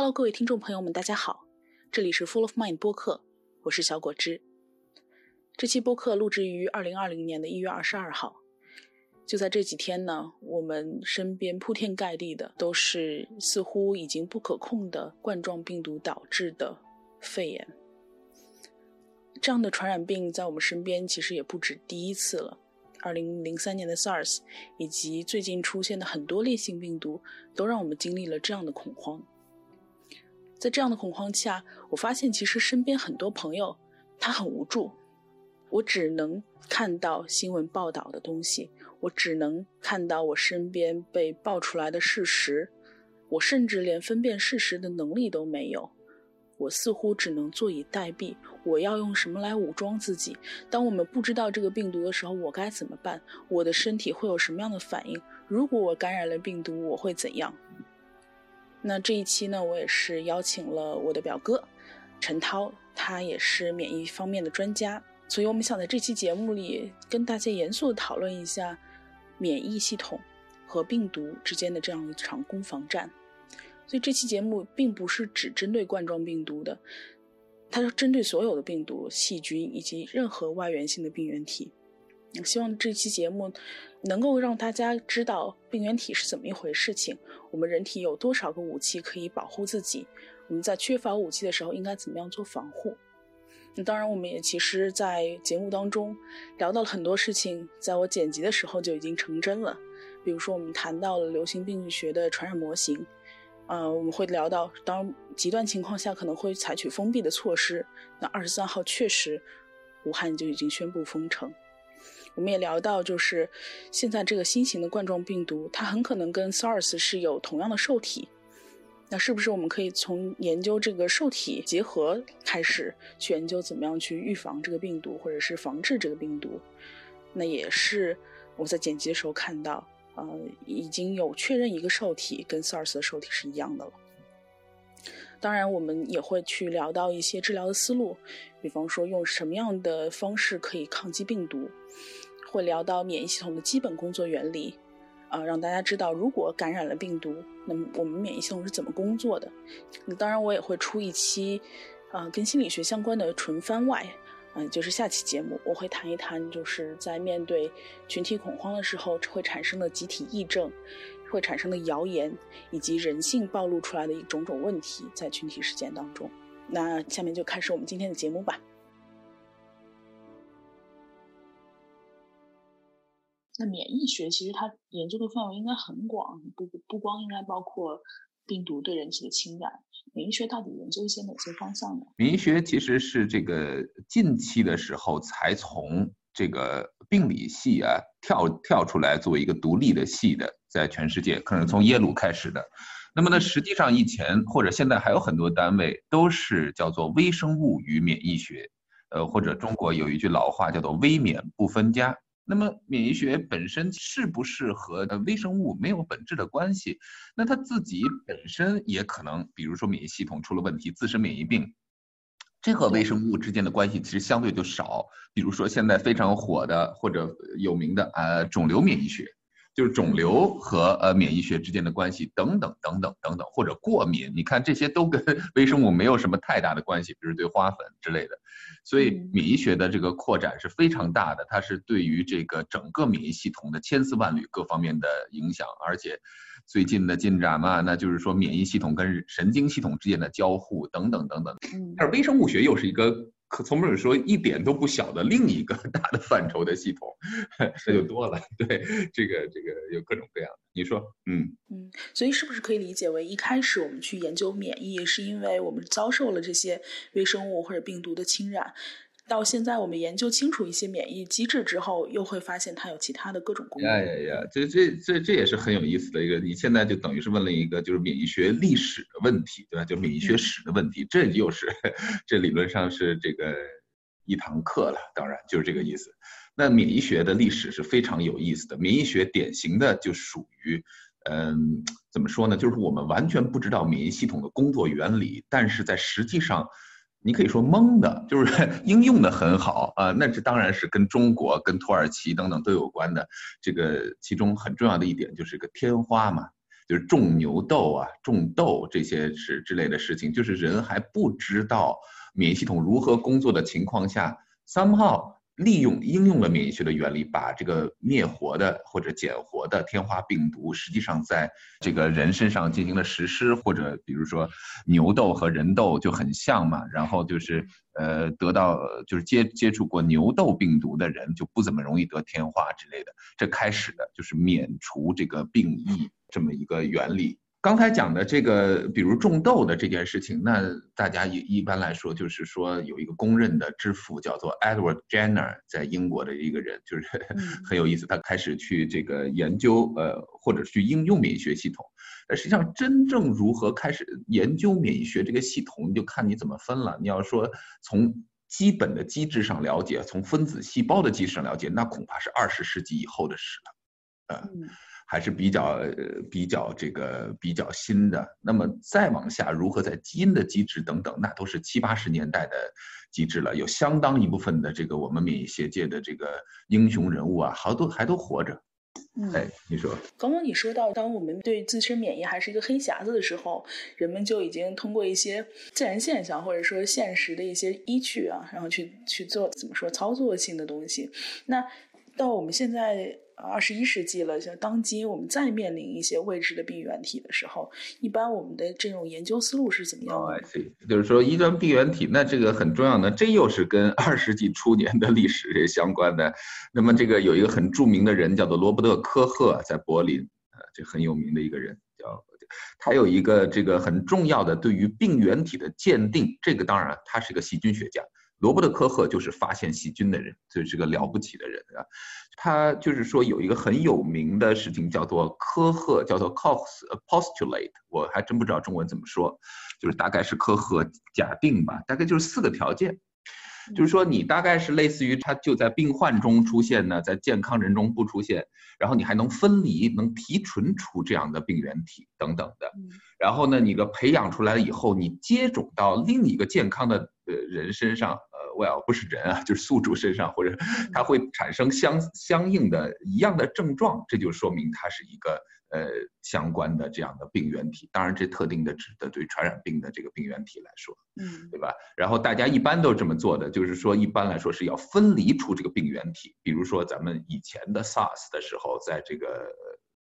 Hello，各位听众朋友们，大家好，这里是 Full of Mind 播客，我是小果汁。这期播客录制于二零二零年的一月二十二号。就在这几天呢，我们身边铺天盖地的都是似乎已经不可控的冠状病毒导致的肺炎。这样的传染病在我们身边其实也不止第一次了。二零零三年的 SARS，以及最近出现的很多烈性病毒，都让我们经历了这样的恐慌。在这样的恐慌下，我发现其实身边很多朋友他很无助。我只能看到新闻报道的东西，我只能看到我身边被爆出来的事实，我甚至连分辨事实的能力都没有。我似乎只能坐以待毙。我要用什么来武装自己？当我们不知道这个病毒的时候，我该怎么办？我的身体会有什么样的反应？如果我感染了病毒，我会怎样？那这一期呢，我也是邀请了我的表哥陈涛，他也是免疫方面的专家，所以我们想在这期节目里跟大家严肃的讨论一下免疫系统和病毒之间的这样一场攻防战。所以这期节目并不是只针对冠状病毒的，它是针对所有的病毒、细菌以及任何外源性的病原体。希望这期节目能够让大家知道病原体是怎么一回事情，我们人体有多少个武器可以保护自己，我们在缺乏武器的时候应该怎么样做防护。那当然，我们也其实，在节目当中聊到了很多事情，在我剪辑的时候就已经成真了。比如说，我们谈到了流行病学的传染模型。呃，我们会聊到，当极端情况下可能会采取封闭的措施。那二十三号确实，武汉就已经宣布封城。我们也聊到，就是现在这个新型的冠状病毒，它很可能跟 SARS 是有同样的受体。那是不是我们可以从研究这个受体结合开始，去研究怎么样去预防这个病毒，或者是防治这个病毒？那也是我在剪辑的时候看到。呃，已经有确认一个受体跟 SARS 的受体是一样的了。当然，我们也会去聊到一些治疗的思路，比方说用什么样的方式可以抗击病毒，会聊到免疫系统的基本工作原理，啊，让大家知道如果感染了病毒，那么我们免疫系统是怎么工作的。那当然，我也会出一期，啊，跟心理学相关的纯番外。嗯，就是下期节目我会谈一谈，就是在面对群体恐慌的时候会产生的集体癔症，会产生的谣言，以及人性暴露出来的一种种问题在群体事件当中。那下面就开始我们今天的节目吧。那免疫学其实它研究的范围应该很广，不不光应该包括。病毒对人体的侵染，免疫学到底研究一些哪些方向呢？免疫学其实是这个近期的时候才从这个病理系啊跳跳出来作为一个独立的系的，在全世界可能从耶鲁开始的。那么呢，实际上以前或者现在还有很多单位都是叫做微生物与免疫学，呃，或者中国有一句老话叫做微免不分家。那么免疫学本身是不是和呃微生物没有本质的关系？那它自己本身也可能，比如说免疫系统出了问题，自身免疫病，这和微生物之间的关系其实相对就少。比如说现在非常火的或者有名的呃肿瘤免疫学。就是肿瘤和呃免疫学之间的关系等等等等等等，或者过敏，你看这些都跟 微生物没有什么太大的关系，比如对花粉之类的。所以免疫学的这个扩展是非常大的，它是对于这个整个免疫系统的千丝万缕各方面的影响。而且最近的进展嘛，那就是说免疫系统跟神经系统之间的交互等等等等。但是微生物学又是一个。可从本说一点都不小的另一个 大的范畴的系统，那就多了。对，这个这个有各种各样的。你说，嗯嗯，所以是不是可以理解为一开始我们去研究免疫，是因为我们遭受了这些微生物或者病毒的侵染？到现在，我们研究清楚一些免疫机制之后，又会发现它有其他的各种功能。呀呀呀！这这这这也是很有意思的一个。你现在就等于是问了一个就是免疫学历史的问题，对吧？就免疫学史的问题，这又是这理论上是这个一堂课了。当然就是这个意思。那免疫学的历史是非常有意思的。免疫学典型的就属于，嗯，怎么说呢？就是我们完全不知道免疫系统的工作原理，但是在实际上。你可以说蒙的，就是 应用的很好啊。那这当然是跟中国、跟土耳其等等都有关的。这个其中很重要的一点就是个天花嘛，就是种牛痘啊、种痘这些是之类的事情，就是人还不知道免疫系统如何工作的情况下，somehow。利用应用了免疫学的原理，把这个灭活的或者减活的天花病毒，实际上在这个人身上进行了实施，或者比如说牛痘和人痘就很像嘛，然后就是呃得到就是接接触过牛痘病毒的人就不怎么容易得天花之类的，这开始的就是免除这个病疫这么一个原理。刚才讲的这个，比如种豆的这件事情，那大家一一般来说就是说有一个公认的之父叫做 Edward Jenner，在英国的一个人，就是 很有意思。他开始去这个研究，呃，或者去应用免疫学系统。但实际上，真正如何开始研究免疫学这个系统，你就看你怎么分了。你要说从基本的机制上了解，从分子细胞的机制上了解，那恐怕是二十世纪以后的事了，呃。还是比较比较这个比较新的，那么再往下，如何在基因的机制等等，那都是七八十年代的机制了。有相当一部分的这个我们免疫学界的这个英雄人物啊，好多还都活着。哎，你说，刚刚你说到，当我们对自身免疫还是一个黑匣子的时候，人们就已经通过一些自然现象或者说现实的一些依据啊，然后去去做怎么说操作性的东西。那到我们现在。二十一世纪了，像当今我们再面临一些未知的病原体的时候，一般我们的这种研究思路是怎么样的？就是说，一端病原体，那这个很重要的，这又是跟 二十世纪初年的历史相关的。那么，这个有一个很著名的人叫做罗伯特·科赫，在柏林，呃，这很有名的一个人，叫他有一个这个很重要的对于病原体的鉴定，这个当然他是个细菌学家。罗伯特·科赫就是发现细菌的人，就是个了不起的人啊。他就是说有一个很有名的事情叫做科赫，叫做 Cox postulate，我还真不知道中文怎么说，就是大概是科赫假定吧，大概就是四个条件，就是说你大概是类似于他就在病患中出现呢，在健康人中不出现，然后你还能分离，能提纯出这样的病原体等等的，然后呢，你的培养出来了以后，你接种到另一个健康的呃人身上。呃 well 不是人啊，就是宿主身上，或者它会产生相相应的一样的症状，这就说明它是一个呃相关的这样的病原体。当然，这特定的指的对传染病的这个病原体来说，嗯，对吧？然后大家一般都这么做的，就是说一般来说是要分离出这个病原体。比如说咱们以前的 SARS 的时候，在这个。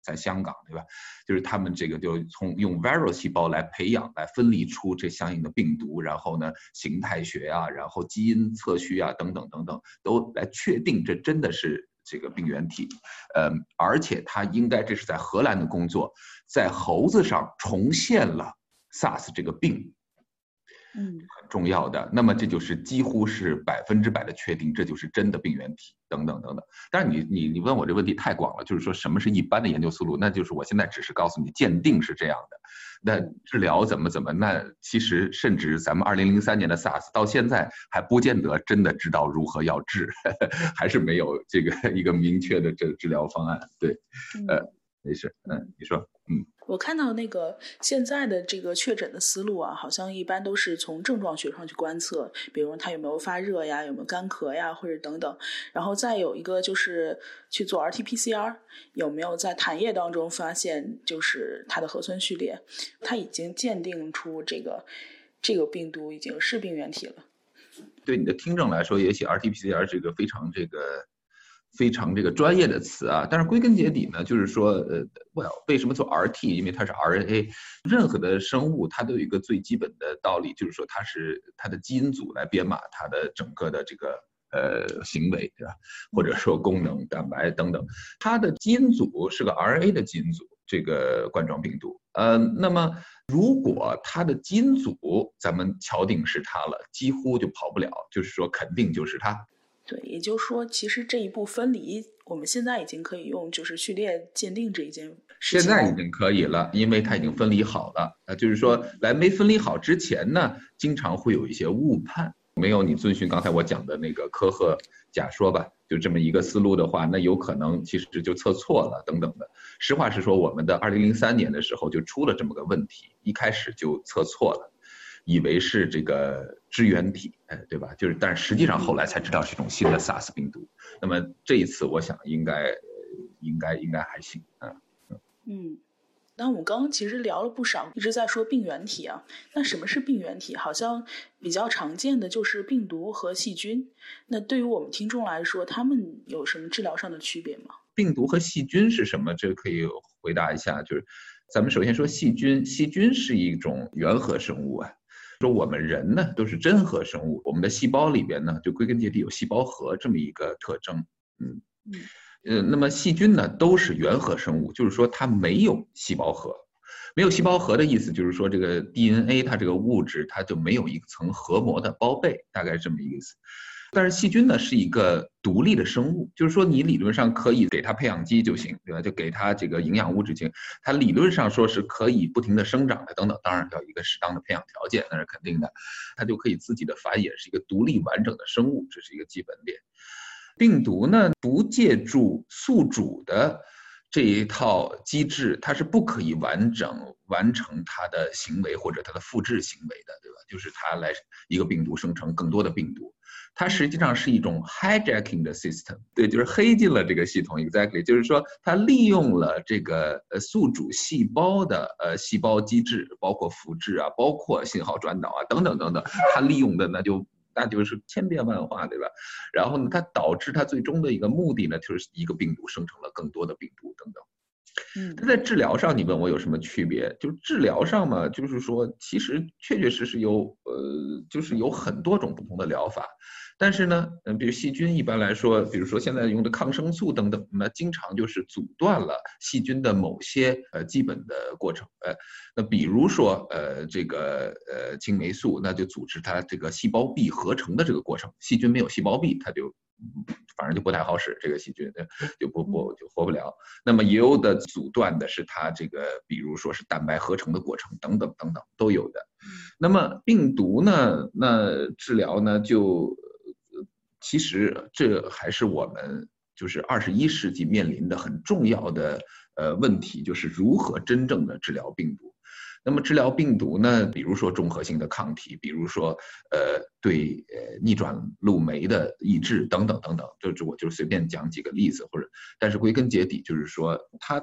在香港，对吧？就是他们这个就从用 viral 细胞来培养，来分离出这相应的病毒，然后呢，形态学啊，然后基因测序啊，等等等等，都来确定这真的是这个病原体。呃，而且他应该这是在荷兰的工作，在猴子上重现了 SARS 这个病。嗯，很重要的。那么这就是几乎是百分之百的确定，这就是真的病原体，等等等等。但是你你你问我这问题太广了，就是说什么是一般的研究思路？那就是我现在只是告诉你鉴定是这样的，那治疗怎么怎么？那其实甚至咱们二零零三年的 SARS 到现在还不见得真的知道如何要治，还是没有这个一个明确的这治疗方案。对，呃。没事，嗯，你说，嗯，我看到那个现在的这个确诊的思路啊，好像一般都是从症状学上去观测，比如他有没有发热呀，有没有干咳呀，或者等等，然后再有一个就是去做 RT-PCR，有没有在痰液当中发现就是它的核酸序列，它已经鉴定出这个这个病毒已经是病原体了。对你的听证来说，也许 RT-PCR 这个非常这个。非常这个专业的词啊，但是归根结底呢，就是说，呃，well，为什么做 RT？因为它是 RNA，任何的生物它都有一个最基本的道理，就是说它是它的基因组来编码它的整个的这个呃行为，对吧？或者说功能、蛋白等等，它的基因组是个 RNA 的基因组，这个冠状病毒。呃，那么如果它的基因组咱们敲定是它了，几乎就跑不了，就是说肯定就是它。对，也就是说，其实这一步分离，我们现在已经可以用就是序列鉴定这一件事情。现在已经可以了，因为它已经分离好了。呃，就是说，来没分离好之前呢，经常会有一些误判。没有你遵循刚才我讲的那个科赫假说吧，就这么一个思路的话，那有可能其实就测错了等等的。实话实说，我们的二零零三年的时候就出了这么个问题，一开始就测错了。以为是这个支原体，哎，对吧？就是，但实际上后来才知道是一种新的 SARS 病毒。那么这一次，我想应该，应该，应该还行，嗯嗯。那我们刚刚其实聊了不少，一直在说病原体啊。那什么是病原体？好像比较常见的就是病毒和细菌。那对于我们听众来说，他们有什么治疗上的区别吗？病毒和细菌是什么？这个可以回答一下。就是咱们首先说细菌，细菌是一种原核生物啊。说我们人呢都是真核生物，我们的细胞里边呢就归根结底有细胞核这么一个特征。嗯嗯。呃，那么细菌呢，都是原核生物，就是说它没有细胞核，没有细胞核的意思就是说这个 DNA 它这个物质它就没有一层核膜的包被，大概是这么一个意思。但是细菌呢是一个独立的生物，就是说你理论上可以给它培养基就行，对吧？就给它这个营养物质行，它理论上说是可以不停的生长的等等，当然要一个适当的培养条件，那是肯定的，它就可以自己的繁衍，是一个独立完整的生物，这是一个基本点。病毒呢，不借助宿主的这一套机制，它是不可以完整完成它的行为或者它的复制行为的，对吧？就是它来一个病毒生成更多的病毒，它实际上是一种 hijacking 的 system，对，就是黑进了这个系统，exactly，就是说它利用了这个呃宿主细胞的呃细胞机制，包括复制啊，包括信号转导啊，等等等等，它利用的那就。那就是千变万化，对吧？然后呢，它导致它最终的一个目的呢，就是一个病毒生成了更多的病毒等等。嗯，它在治疗上，你问我有什么区别？就治疗上嘛，就是说，其实确确实实有，呃，就是有很多种不同的疗法。但是呢，嗯，比如细菌一般来说，比如说现在用的抗生素等等，那经常就是阻断了细菌的某些呃基本的过程，呃，那比如说呃这个呃青霉素，那就阻止它这个细胞壁合成的这个过程，细菌没有细胞壁，它就反正就不太好使，这个细菌就不不就活不了。那么也有的阻断的是它这个，比如说是蛋白合成的过程等等等等都有的。那么病毒呢，那治疗呢就。其实这还是我们就是二十一世纪面临的很重要的呃问题，就是如何真正的治疗病毒。那么治疗病毒呢，比如说综合性的抗体，比如说呃对呃逆转录酶的抑制等等等等，就是我就随便讲几个例子，或者但是归根结底就是说它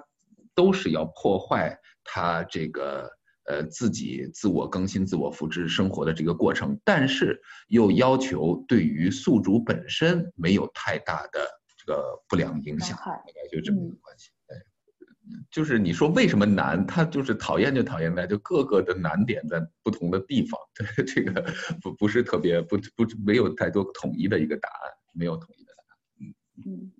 都是要破坏它这个。呃，自己自我更新、自我复制生活的这个过程，但是又要求对于宿主本身没有太大的这个不良影响，大概就这么一个关系。对，就是你说为什么难？他就是讨厌就讨厌在就各个的难点在不同的地方，对这个不不是特别不不没有太多统一的一个答案，没有统一的答案。嗯嗯，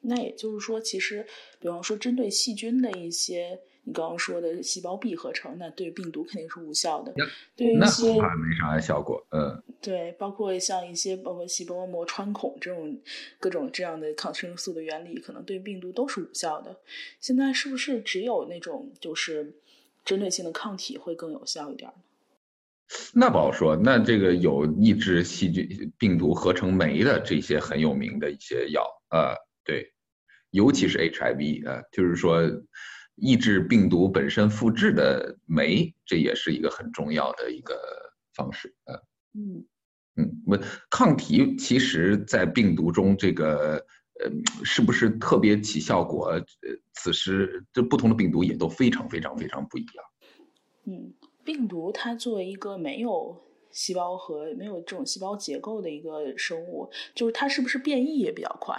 那也就是说，其实比方说针对细菌的一些。你刚刚说的细胞壁合成，那对病毒肯定是无效的。对一些没啥效果，嗯，对，包括像一些包括细胞膜穿孔这种各种这样的抗生素的原理，可能对病毒都是无效的。现在是不是只有那种就是针对性的抗体会更有效一点呢？那不好说。那这个有抑制细菌病毒合成酶的这些很有名的一些药呃，对，尤其是 HIV 呃，就是说。抑制病毒本身复制的酶，这也是一个很重要的一个方式啊。嗯嗯，我抗体其实在病毒中这个呃是不是特别起效果？呃，此时这不同的病毒也都非常非常非常不一样。嗯，病毒它作为一个没有细胞和没有这种细胞结构的一个生物，就是它是不是变异也比较快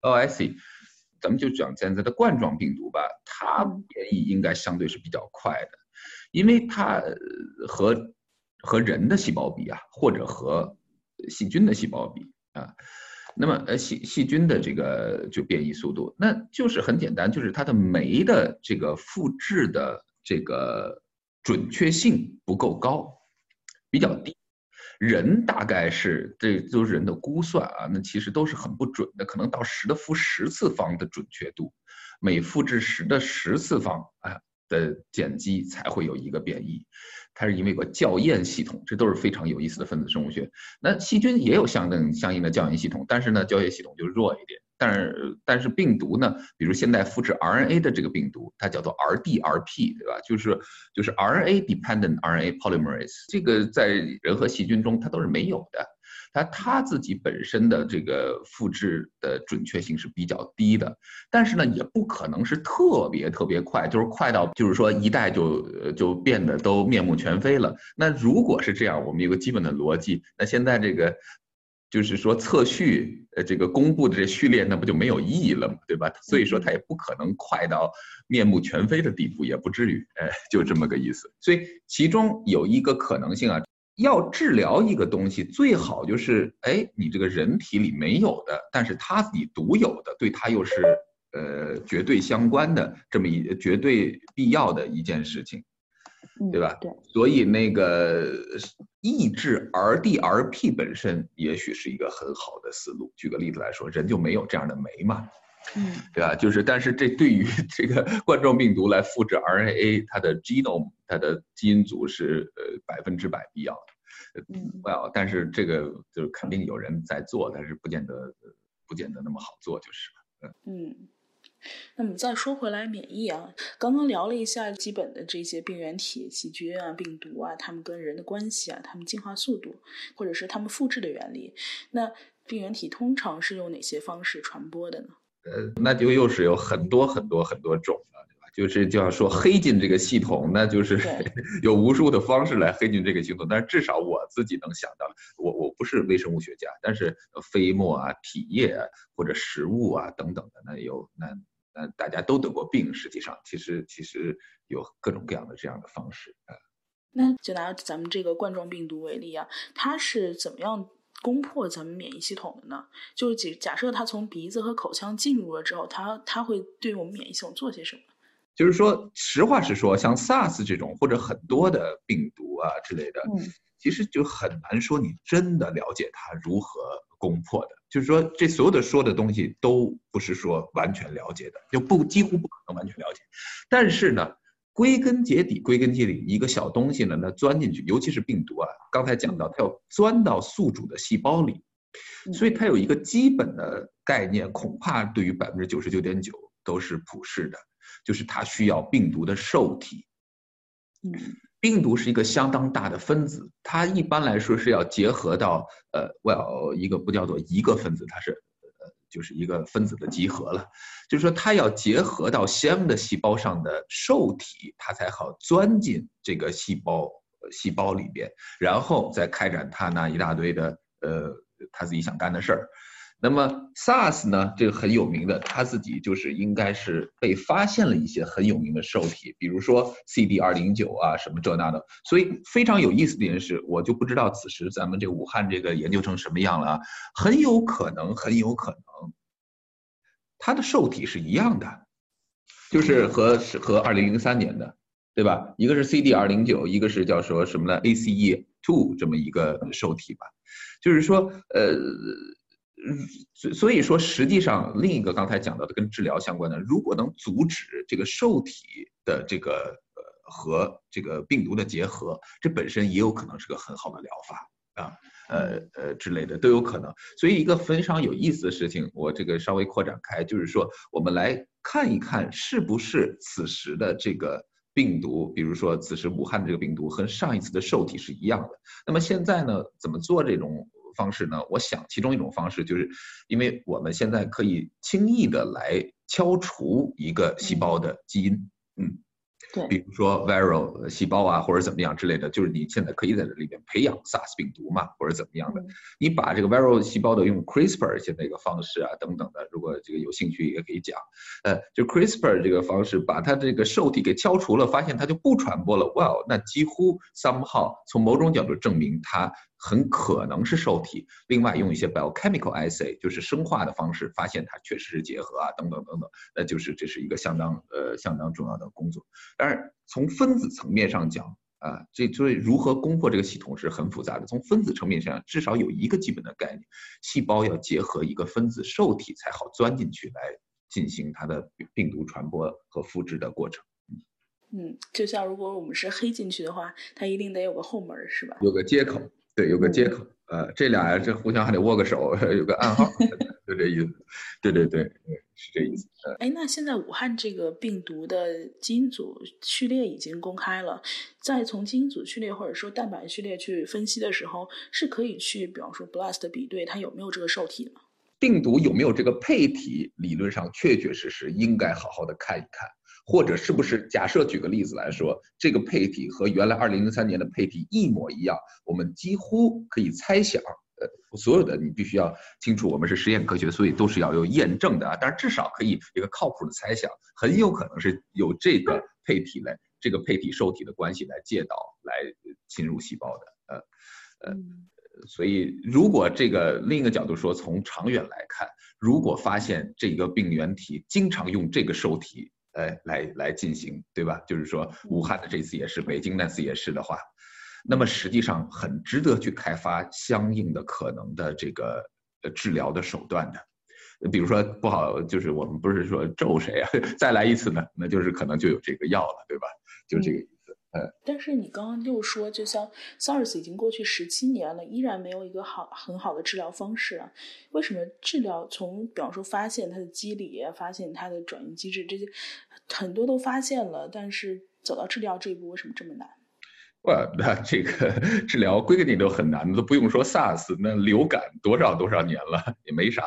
？Oh, I see. 咱们就讲现在的冠状病毒吧，它变异应该相对是比较快的，因为它和和人的细胞比啊，或者和细菌的细胞比啊，那么呃细细菌的这个就变异速度，那就是很简单，就是它的酶的这个复制的这个准确性不够高，比较低。人大概是，这都是人的估算啊，那其实都是很不准的，可能到十的负十次方的准确度，每复制十的十次方啊的碱基才会有一个变异，它是因为有个校验系统，这都是非常有意思的分子生物学。那细菌也有相等相应的校验系统，但是呢，校验系统就弱一点。但是，但是病毒呢？比如现在复制 RNA 的这个病毒，它叫做 RDRP，对吧？就是就是 RNA dependent RNA polymerase，这个在人和细菌中它都是没有的。它它自己本身的这个复制的准确性是比较低的，但是呢，也不可能是特别特别快，就是快到就是说一代就就变得都面目全非了。那如果是这样，我们有个基本的逻辑，那现在这个。就是说测序，呃，这个公布的这序列，那不就没有意义了嘛，对吧？所以说它也不可能快到面目全非的地步，也不至于，哎，就这么个意思。所以其中有一个可能性啊，要治疗一个东西，最好就是，哎，你这个人体里没有的，但是它自己独有的，对它又是呃绝对相关的这么一绝对必要的一件事情。对吧？对，所以那个抑制 RDRP 本身也许是一个很好的思路。举个例子来说，人就没有这样的酶嘛，嗯，对吧？就是，但是这对于 这个冠状病毒来复制 RNA，它的 genome 它的基因组是呃百分之百必要的。嗯，Well，但是这个就是肯定有人在做，但是不见得不见得那么好做，就是了。嗯。那么再说回来，免疫啊，刚刚聊了一下基本的这些病原体、细菌啊、病毒啊，它们跟人的关系啊，它们进化速度，或者是它们复制的原理。那病原体通常是用哪些方式传播的呢？呃，那就又是有很多很多很多种了，对吧？就是就要说黑进这个系统，那就是有无数的方式来黑进这个系统。但是至少我自己能想到，我我不是微生物学家，但是飞沫啊、体液啊或者食物啊等等的，那有那。呃，大家都得过病，实际上其实其实有各种各样的这样的方式啊。那就拿咱们这个冠状病毒为例啊，它是怎么样攻破咱们免疫系统的呢？就是假假设它从鼻子和口腔进入了之后，它它会对我们免疫系统做些什么？就是说，实话实说，像 SARS 这种或者很多的病毒啊之类的，嗯，其实就很难说你真的了解它如何攻破的。就是说，这所有的说的东西都不是说完全了解的，就不几乎不可能完全了解。但是呢，归根结底，归根结底，一个小东西呢，那钻进去，尤其是病毒啊，刚才讲到，它要钻到宿主的细胞里，所以它有一个基本的概念，恐怕对于百分之九十九点九都是普世的，就是它需要病毒的受体。嗯。病毒是一个相当大的分子，它一般来说是要结合到呃，well 一个不叫做一个分子，它是呃就是一个分子的集合了，就是说它要结合到先的细胞上的受体，它才好钻进这个细胞细胞里边，然后再开展它那一大堆的呃它自己想干的事儿。那么 SARS 呢？这个很有名的，他自己就是应该是被发现了一些很有名的受体，比如说 CD 二零九啊，什么这那的。所以非常有意思的一点是，我就不知道此时咱们这武汉这个研究成什么样了啊，很有可能，很有可能，它的受体是一样的，就是和是和二零零三年的，对吧？一个是 CD 二零九，一个是叫说什么呢？ACE two 这么一个受体吧，就是说，呃。嗯，所所以说，实际上另一个刚才讲到的跟治疗相关的，如果能阻止这个受体的这个呃和这个病毒的结合，这本身也有可能是个很好的疗法啊，呃呃之类的都有可能。所以一个非常有意思的事情，我这个稍微扩展开，就是说我们来看一看，是不是此时的这个病毒，比如说此时武汉的这个病毒和上一次的受体是一样的。那么现在呢，怎么做这种？方式呢？我想其中一种方式就是，因为我们现在可以轻易的来敲除一个细胞的基因，嗯。对，比如说 viral 细胞啊，或者怎么样之类的，就是你现在可以在这里面培养 SARS 病毒嘛，或者怎么样的。你把这个 viral 细胞的用 CRISPR 现在一个方式啊，等等的，如果这个有兴趣也可以讲。呃，就 CRISPR 这个方式，把它这个受体给敲除了，发现它就不传播了。Well，那几乎 somehow 从某种角度证明它很可能是受体。另外用一些 biochemical assay，就是生化的方式，发现它确实是结合啊，等等等等。那就是这是一个相当呃相当重要的工作。当然，从分子层面上讲，啊，这所以如何攻破这个系统是很复杂的。从分子层面上，至少有一个基本的概念：细胞要结合一个分子受体才好钻进去来进行它的病毒传播和复制的过程。嗯，就像如果我们是黑进去的话，它一定得有个后门，是吧？有个接口，对，有个接口。呃，这俩这互相还得握个手，有个暗号，就这意思。对对对，是这意思。哎，那现在武汉这个病毒的基因组序列已经公开了，在从基因组序列或者说蛋白序列去分析的时候，是可以去，比方说 BLAST 比对它有没有这个受体的。病毒有没有这个配体，理论上确确实实应该好好的看一看。或者是不是假设举个例子来说，这个配体和原来二零零三年的配体一模一样，我们几乎可以猜想，呃，所有的你必须要清楚，我们是实验科学，所以都是要有验证的啊。但是至少可以一个靠谱的猜想，很有可能是有这个配体来，这个配体受体的关系来介导来侵入细胞的，呃，呃，所以如果这个另一个角度说，从长远来看，如果发现这个病原体经常用这个受体。呃，来来进行，对吧？就是说，武汉的这次也是，北京那次也是的话，那么实际上很值得去开发相应的可能的这个呃治疗的手段的。比如说，不好，就是我们不是说咒谁啊？再来一次呢，那就是可能就有这个药了，对吧？就这个。呃，但是你刚刚又说，就像 SARS 已经过去十七年了，依然没有一个好很好的治疗方式啊？为什么治疗从比方说发现它的机理，发现它的转移机制这些很多都发现了，但是走到治疗这一步为什么这么难？哇，那这个 治疗归根结底都很难，都不用说 SARS，那流感多少多少年了，也没啥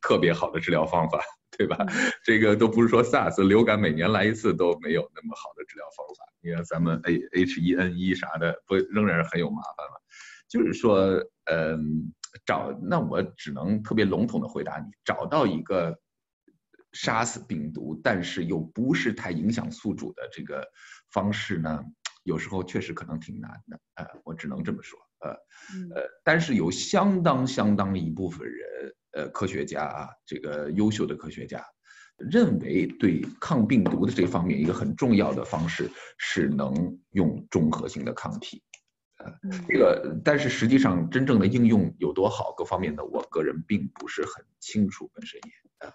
特别好的治疗方法。对吧？这个都不是说 SARS 流感每年来一次都没有那么好的治疗方法。你看咱们 A H1N1 啥的，不仍然是很有麻烦吗？就是说，嗯，找那我只能特别笼统的回答你：找到一个杀死病毒，但是又不是太影响宿主的这个方式呢，有时候确实可能挺难的。呃，我只能这么说。呃，呃，但是有相当相当一部分人。呃，科学家啊，这个优秀的科学家认为，对抗病毒的这方面一个很重要的方式是能用中和性的抗体。呃，这个但是实际上真正的应用有多好，各方面的我个人并不是很清楚本身也。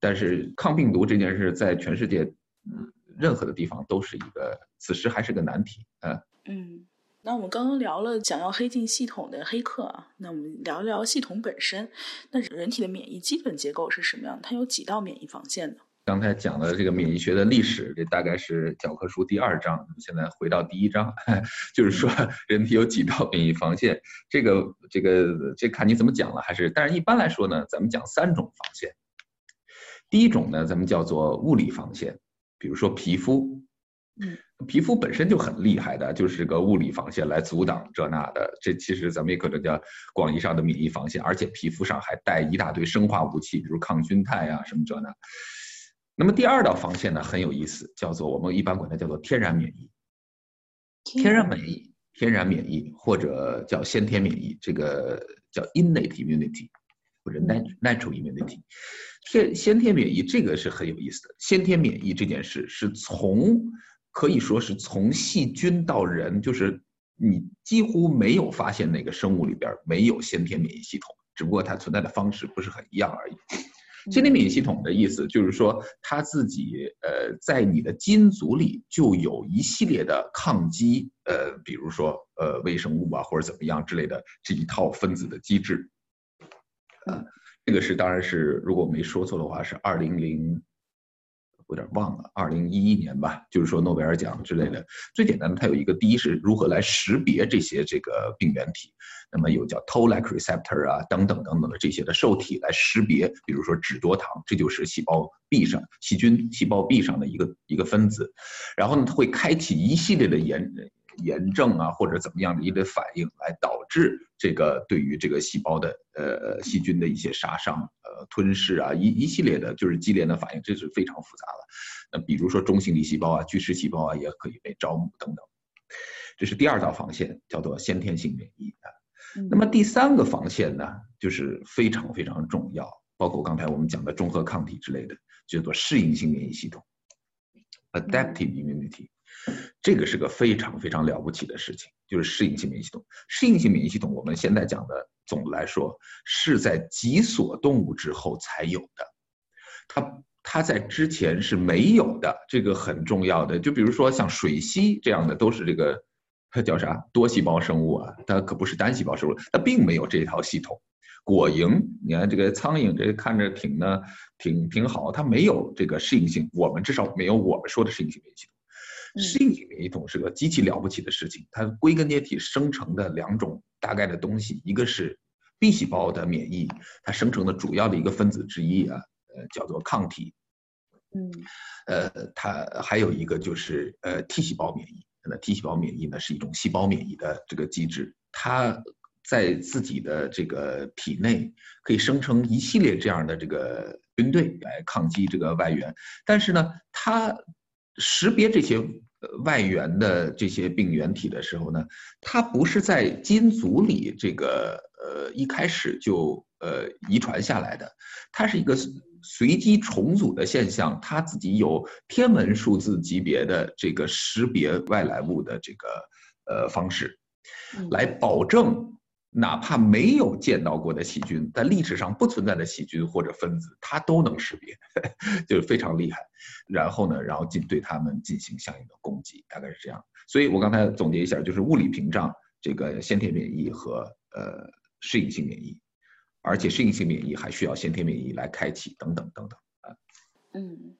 但是抗病毒这件事在全世界嗯任何的地方都是一个，此时还是个难题。嗯嗯。那我们刚刚聊了想要黑进系统的黑客啊，那我们聊一聊系统本身。那人体的免疫基本结构是什么样？它有几道免疫防线呢？刚才讲的这个免疫学的历史，这大概是教科书第二章。现在回到第一章，就是说人体有几道免疫防线。这个这个这看你怎么讲了，还是？但是一般来说呢，咱们讲三种防线。第一种呢，咱们叫做物理防线，比如说皮肤。嗯。皮肤本身就很厉害的，就是个物理防线来阻挡这那的。这其实咱们也可能叫广义上的免疫防线，而且皮肤上还带一大堆生化武器，比如抗菌肽啊什么这那。那么第二道防线呢很有意思，叫做我们一般管它叫做天然免疫。天然免疫，天然免疫或者叫先天免疫，这个叫 innate immunity 或者 natural immunity。天先天免疫这个是很有意思的。先天免疫这件事是从可以说是从细菌到人，就是你几乎没有发现哪个生物里边没有先天免疫系统，只不过它存在的方式不是很一样而已。先天免疫系统的意思就是说，它自己呃在你的基因组里就有一系列的抗击，呃，比如说呃微生物啊或者怎么样之类的这一套分子的机制。呃，这个是当然是如果我没说错的话是二零零。有点忘了，二零一一年吧，就是说诺贝尔奖之类的。最简单的，它有一个，第一是如何来识别这些这个病原体，那么有叫 Toll-like receptor 啊，等等等等的这些的受体来识别，比如说脂多糖，这就是细胞壁上细菌细胞壁上的一个一个分子，然后呢，它会开启一系列的炎炎症啊，或者怎么样的一个反应，来导致这个对于这个细胞的呃细菌的一些杀伤。呃吞噬啊，一一系列的就是激烈的反应，这是非常复杂的。那比如说中性粒细胞啊、巨噬细胞啊，也可以被招募等等。这是第二道防线，叫做先天性免疫啊。那么第三个防线呢，就是非常非常重要，包括刚才我们讲的中和抗体之类的，叫做适应性免疫系统 （adaptive immunity）。这个是个非常非常了不起的事情，就是适应性免疫系统。适应性免疫系统，我们现在讲的。总的来说，是在脊索动物之后才有的，它它在之前是没有的，这个很重要的。就比如说像水螅这样的，都是这个它叫啥？多细胞生物啊，它可不是单细胞生物，它并没有这套系统。果蝇，你看这个苍蝇，这看着挺呢，挺挺好，它没有这个适应性，我们至少没有我们说的适应性免疫系统。适应性免疫系统是个极其了不起的事情，它归根结底生成的两种大概的东西，一个是 B 细胞的免疫，它生成的主要的一个分子之一啊，呃，叫做抗体。嗯，呃，它还有一个就是呃 T 细胞免疫，那 T 细胞免疫呢是一种细胞免疫的这个机制，它在自己的这个体内可以生成一系列这样的这个军队来抗击这个外援，但是呢，它识别这些外源的这些病原体的时候呢，它不是在基因组里这个呃一开始就呃遗传下来的，它是一个。随机重组的现象，它自己有天文数字级别的这个识别外来物的这个呃方式，来保证哪怕没有见到过的细菌，在历史上不存在的细菌或者分子，它都能识别，就是非常厉害。然后呢，然后进对它们进行相应的攻击，大概是这样。所以我刚才总结一下，就是物理屏障、这个先天免疫和呃适应性免疫。而且适应性免疫还需要先天免疫来开启，等等等等啊。嗯，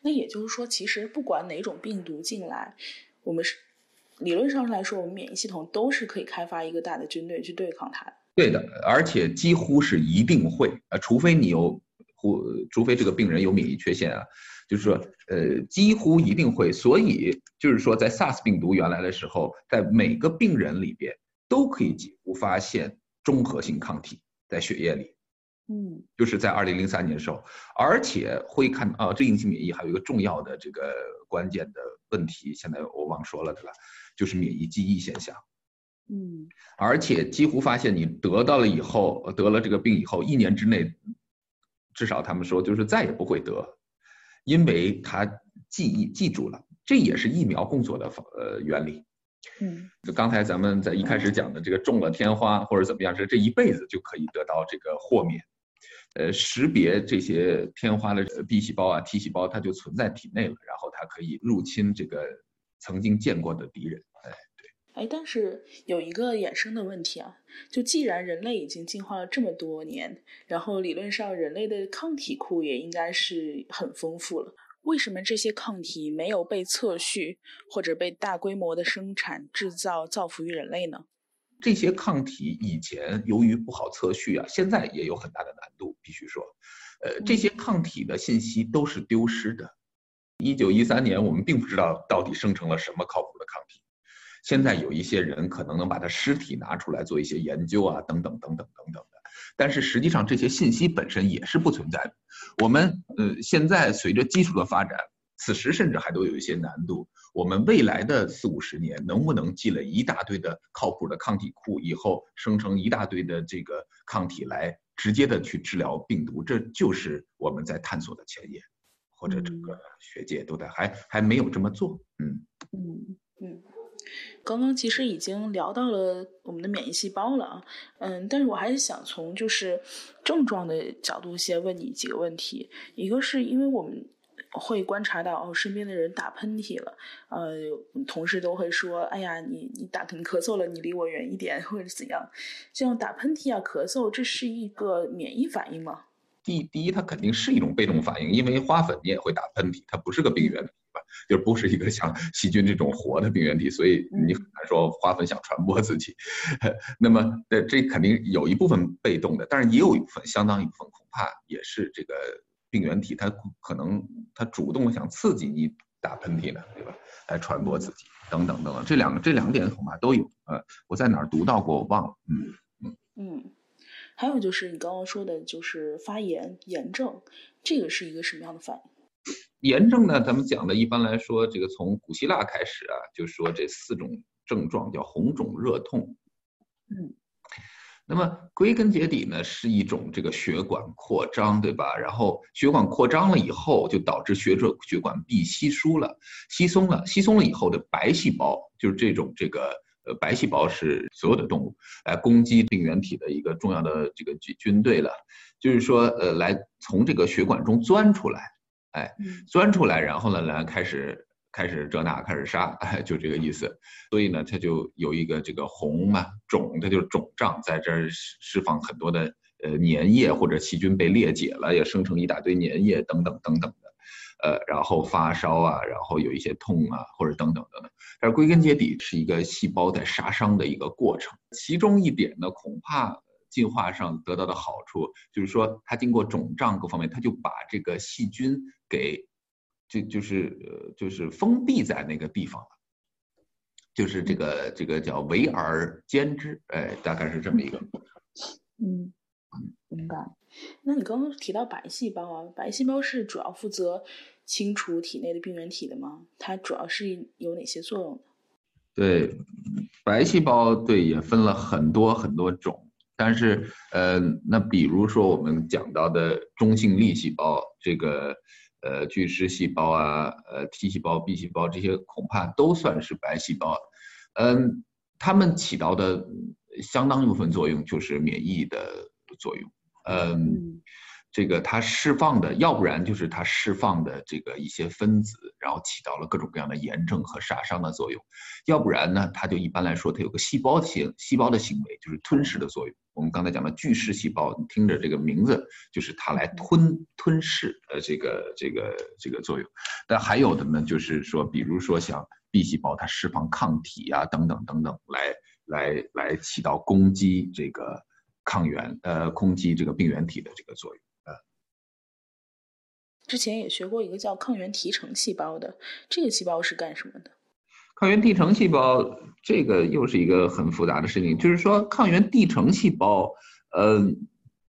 那也就是说，其实不管哪种病毒进来，我们是理论上来说，我们免疫系统都是可以开发一个大的军队去对抗它的。对的，而且几乎是一定会啊，除非你有或除非这个病人有免疫缺陷啊，就是说呃，几乎一定会。所以就是说，在 SARS 病毒原来的时候，在每个病人里边都可以几乎发现中和性抗体。在血液里，嗯，就是在二零零三年的时候，而且会看啊，这应激免疫还有一个重要的这个关键的问题，现在我忘说了，对吧？就是免疫记忆现象，嗯，而且几乎发现你得到了以后，得了这个病以后，一年之内，至少他们说就是再也不会得，因为他记忆记住了，这也是疫苗工作的呃原理。嗯，就刚才咱们在一开始讲的这个中了天花或者怎么样，是这一辈子就可以得到这个豁免。呃，识别这些天花的 B 细胞啊、T 细胞，它就存在体内了，然后它可以入侵这个曾经见过的敌人。哎，对。哎，但是有一个衍生的问题啊，就既然人类已经进化了这么多年，然后理论上人类的抗体库也应该是很丰富了。为什么这些抗体没有被测序或者被大规模的生产制造造福于人类呢？这些抗体以前由于不好测序啊，现在也有很大的难度。必须说，呃，这些抗体的信息都是丢失的。一九一三年，我们并不知道到底生成了什么靠谱的抗体。现在有一些人可能能把他尸体拿出来做一些研究啊，等等等等等等的。但是实际上，这些信息本身也是不存在的。我们呃，现在随着技术的发展，此时甚至还都有一些难度。我们未来的四五十年，能不能积累一大堆的靠谱的抗体库，以后生成一大堆的这个抗体来直接的去治疗病毒，这就是我们在探索的前沿，或者整个学界都在还还没有这么做。嗯嗯嗯。刚刚其实已经聊到了我们的免疫细胞了啊，嗯，但是我还是想从就是症状的角度先问你几个问题。一个是因为我们会观察到哦，身边的人打喷嚏了，呃，同事都会说，哎呀，你你打你咳嗽了，你离我远一点，或者怎样。像打喷嚏啊、咳嗽，这是一个免疫反应吗？第第一，它肯定是一种被动反应，因为花粉你也会打喷嚏，它不是个病原体吧。就不是一个像细菌这种活的病原体，所以你很难说花粉想传播自己。那么，这这肯定有一部分被动的，但是也有一部分相当一部分恐怕也是这个病原体，它可能它主动想刺激你打喷嚏呢，对吧？来传播自己等等等等，这两个这两点恐怕都有。呃，我在哪儿读到过，我忘了。嗯嗯嗯，还有就是你刚刚说的，就是发炎炎症，这个是一个什么样的反应？炎症呢？咱们讲的一般来说，这个从古希腊开始啊，就说这四种症状叫红肿热痛。嗯，那么归根结底呢，是一种这个血管扩张，对吧？然后血管扩张了以后，就导致血血血管壁稀疏了、稀松了。稀松了以后的白细胞，就是这种这个呃白细胞是所有的动物来攻击病原体的一个重要的这个军军队了。就是说，呃，来从这个血管中钻出来。哎，钻出来，然后呢，来开始开始这那开始杀，就这个意思。所以呢，它就有一个这个红嘛肿，它就是肿胀，在这儿释放很多的呃粘液或者细菌被裂解了，也生成一大堆粘液等等等等的。呃，然后发烧啊，然后有一些痛啊，或者等等等等。但是归根结底是一个细胞在杀伤的一个过程。其中一点呢，恐怕进化上得到的好处就是说，它经过肿胀各方面，它就把这个细菌给，就就是呃就是封闭在那个地方了，就是这个这个叫围而歼之，哎，大概是这么一个。嗯，明白。那你刚刚提到白细胞啊，白细胞是主要负责清除体内的病原体的吗？它主要是有哪些作用呢？对，白细胞对也分了很多很多种，但是呃，那比如说我们讲到的中性粒细胞，这个呃巨噬细胞啊，呃 T 细胞、B 细胞这些恐怕都算是白细胞，嗯，它们起到的相当一部分作用就是免疫的作用。嗯，这个它释放的，要不然就是它释放的这个一些分子，然后起到了各种各样的炎症和杀伤的作用；要不然呢，它就一般来说它有个细胞性细胞的行为，就是吞噬的作用。我们刚才讲的巨噬细胞，你听着这个名字，就是它来吞吞噬呃这个这个这个作用。但还有的呢，就是说，比如说像 B 细胞，它释放抗体啊等等等等，来来来起到攻击这个。抗原呃，攻击这个病原体的这个作用。之前也学过一个叫抗原提成细胞的，这个细胞是干什么的？抗原递成细胞这个又是一个很复杂的事情，就是说抗原递成细胞，嗯，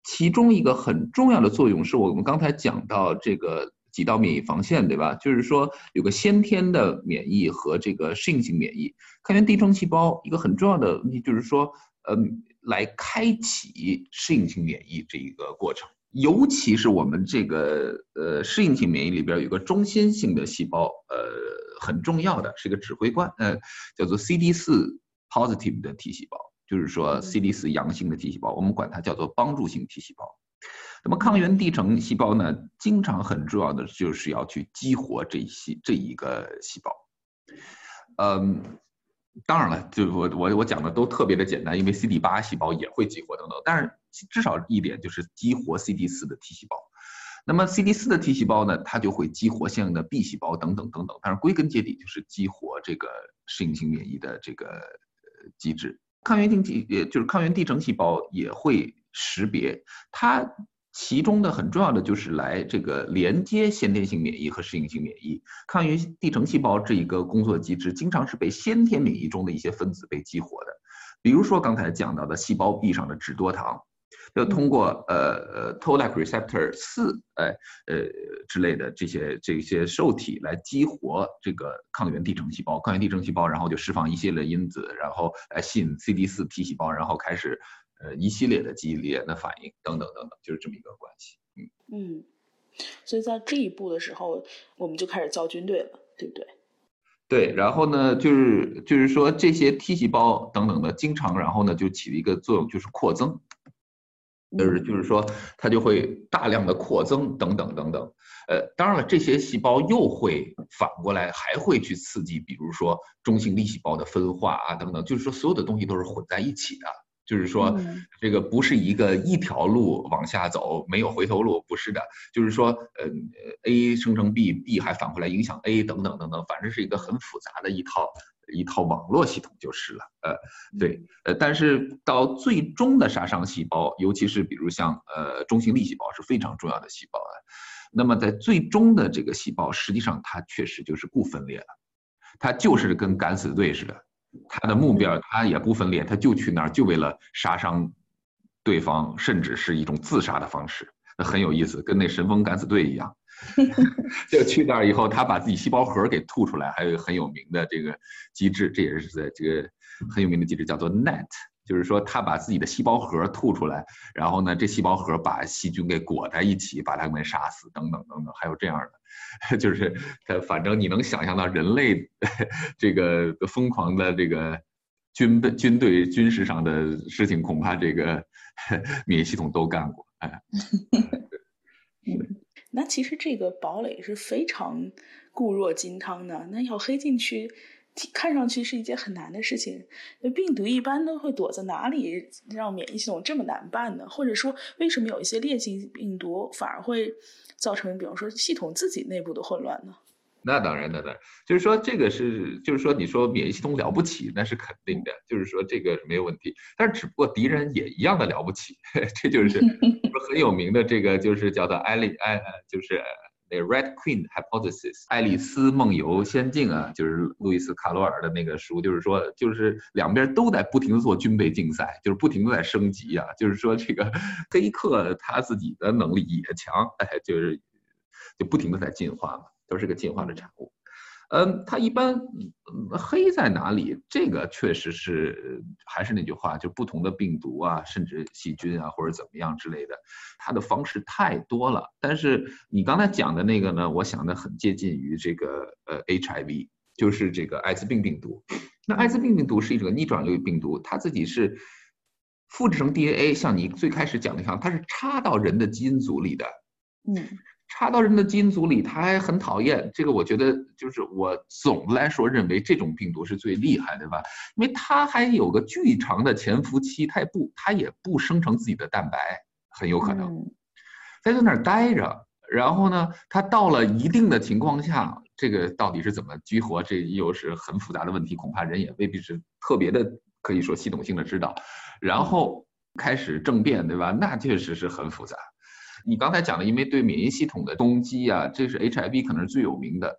其中一个很重要的作用是我们刚才讲到这个几道免疫防线，对吧？就是说有个先天的免疫和这个适应性免疫。抗原递成细胞一个很重要的问题就是说，嗯。来开启适应性免疫这一个过程，尤其是我们这个呃适应性免疫里边有个中心性的细胞，呃很重要的是一个指挥官，呃叫做 CD 四 positive 的 T 细胞，就是说 CD 四阳性的 T 细胞，我们管它叫做帮助性 T 细胞。那么抗原递呈细胞呢，经常很重要的就是要去激活这一细这一个细胞，嗯。当然了，就我我我讲的都特别的简单，因为 CD 八细胞也会激活等等。但是至少一点就是激活 CD 四的 T 细胞。那么 CD 四的 T 细胞呢，它就会激活相应的 B 细胞等等等等。但是归根结底就是激活这个适应性免疫的这个机制。抗原定体也就是抗原递成细胞也会识别它。其中的很重要的就是来这个连接先天性免疫和适应性免疫抗原递成细胞这一个工作机制，经常是被先天免疫中的一些分子被激活的。比如说刚才讲到的细胞壁上的脂多糖，要通过呃呃 Toll-like receptor 四哎呃之类的这些这些受体来激活这个抗原递成细胞，抗原递成细胞然后就释放一系列因子，然后来吸引 CD 四 T 细胞，然后开始。呃，一系列的激烈的反应等等等等，就是这么一个关系。嗯嗯，所以在这一步的时候，我们就开始造军队了，对不对？对，然后呢，就是就是说这些 T 细胞等等的，经常然后呢就起了一个作用，就是扩增，就是就是说它就会大量的扩增等等等等。呃，当然了，这些细胞又会反过来还会去刺激，比如说中性粒细胞的分化啊等等，就是说所有的东西都是混在一起的。就是说，这个不是一个一条路往下走，没有回头路，不是的。就是说，呃，A 生成 B，B 还反过来影响 A，等等等等，反正是一个很复杂的一套一套网络系统就是了。呃，对，呃，但是到最终的杀伤细胞，尤其是比如像呃中性粒细胞是非常重要的细胞啊。那么在最终的这个细胞，实际上它确实就是不分裂了，它就是跟敢死队似的。它的目标，它也不分裂，它就去那儿，就为了杀伤对方，甚至是一种自杀的方式，那很有意思，跟那神风敢死队一样。就去那儿以后，他把自己细胞核给吐出来，还有一个很有名的这个机制，这也是在这个很有名的机制，叫做 NET。就是说，他把自己的细胞核吐出来，然后呢，这细胞核把细菌给裹在一起，把它们杀死，等等等等，还有这样的，就是他反正你能想象到人类 这个疯狂的这个军备、军队、军事上的事情，恐怕这个免疫系统都干过。哎，那其实这个堡垒是非常固若金汤的？那要黑进去，看上去是一件很难的事情。那病毒一般都会躲在哪里，让免疫系统这么难办呢？或者说，为什么有一些烈性病毒反而会造成，比方说系统自己内部的混乱呢？那当然，那当然，就是说这个是，就是说你说免疫系统了不起，那是肯定的，就是说这个没有问题。但是只不过敌人也一样的了不起，这就 是很有名的这个，就是叫做爱丽爱，就是那个 Red Queen Hypothesis，爱丽丝梦游仙境啊，就是路易斯卡罗尔的那个书，就是说就是两边都在不停的做军备竞赛，就是不停的在升级啊，就是说这个 黑客他自己的能力也强，哎，就是就不停的在进化嘛。都是个进化的产物，嗯，它一般黑在哪里？这个确实是还是那句话，就不同的病毒啊，甚至细菌啊，或者怎么样之类的，它的方式太多了。但是你刚才讲的那个呢，我想的很接近于这个呃 HIV，就是这个艾滋病病毒。那艾滋病病毒是一种逆转录病毒，它自己是复制成 DNA，像你最开始讲的一样，它是插到人的基因组里的，嗯。插到人的基因组里，他还很讨厌这个。我觉得就是我总的来说认为这种病毒是最厉害的吧，因为它还有个巨长的潜伏期，它也不它也不生成自己的蛋白，很有可能在在那儿待着。然后呢，它到了一定的情况下，这个到底是怎么激活，这又是很复杂的问题，恐怕人也未必是特别的可以说系统性的知道。然后开始政变，对吧？那确实是很复杂。你刚才讲的，因为对免疫系统的攻击啊，这是 HIV 可能是最有名的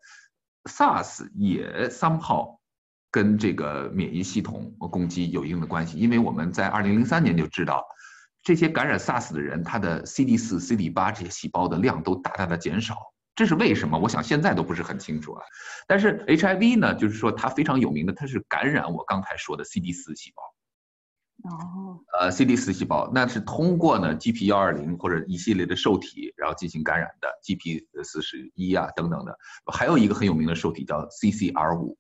，SARS 也 somehow 跟这个免疫系统攻击有一定的关系，因为我们在2003年就知道，这些感染 SARS 的人，他的 CD4、CD8 这些细胞的量都大大的减少，这是为什么？我想现在都不是很清楚啊。但是 HIV 呢，就是说它非常有名的，它是感染我刚才说的 CD4 细胞。哦，呃，CD 四细胞那是通过呢 GP 幺二零或者一系列的受体，然后进行感染的 GP 四十一啊等等的，还有一个很有名的受体叫 CCR 五。